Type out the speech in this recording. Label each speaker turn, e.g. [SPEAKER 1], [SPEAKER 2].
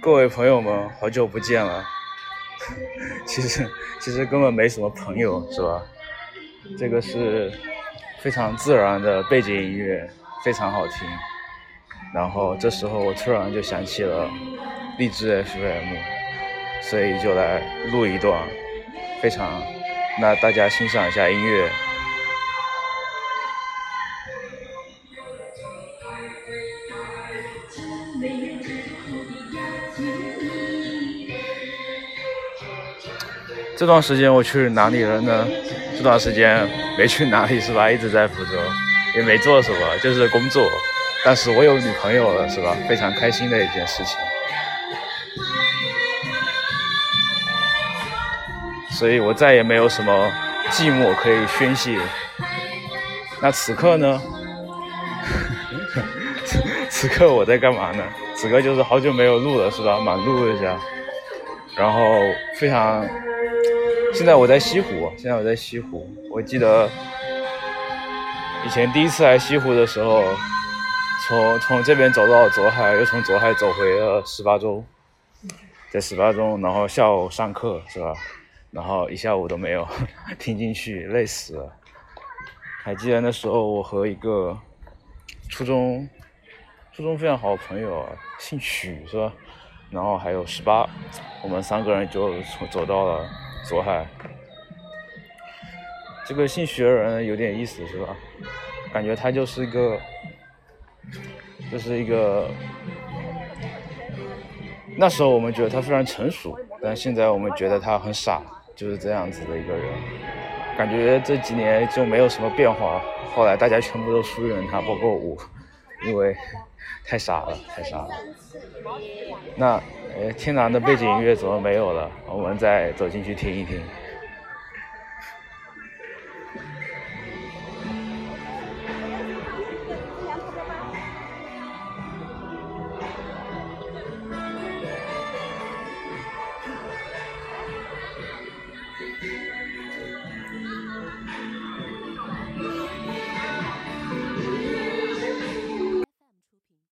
[SPEAKER 1] 各位朋友们，好久不见了。其实其实根本没什么朋友，是吧？这个是非常自然的背景音乐，非常好听。然后这时候我突然就想起了励志 FM，所以就来录一段，非常，那大家欣赏一下音乐。这段时间我去哪里了呢？这段时间没去哪里是吧？一直在福州，也没做什么，就是工作。但是我有女朋友了是吧？非常开心的一件事情。所以我再也没有什么寂寞可以宣泄。那此刻呢？此刻我在干嘛呢？此刻就是好久没有录了是吧？满录一下，然后非常。现在我在西湖，现在我在西湖。我记得以前第一次来西湖的时候，从从这边走到左海，又从左海走回了十八中，在十八中，然后下午上课是吧？然后一下午都没有 听进去，累死了。还记得那时候我和一个初中初中非常好的朋友，姓许是吧？然后还有十八，我们三个人就从走到了。左海，这个姓徐的人有点意思，是吧？感觉他就是一个，就是一个。那时候我们觉得他非常成熟，但现在我们觉得他很傻，就是这样子的一个人。感觉这几年就没有什么变化。后来大家全部都疏远他，包括我，因为太傻了，太傻了。那。呃，天蓝的背景音乐怎么没有了？我们再走进去听一听。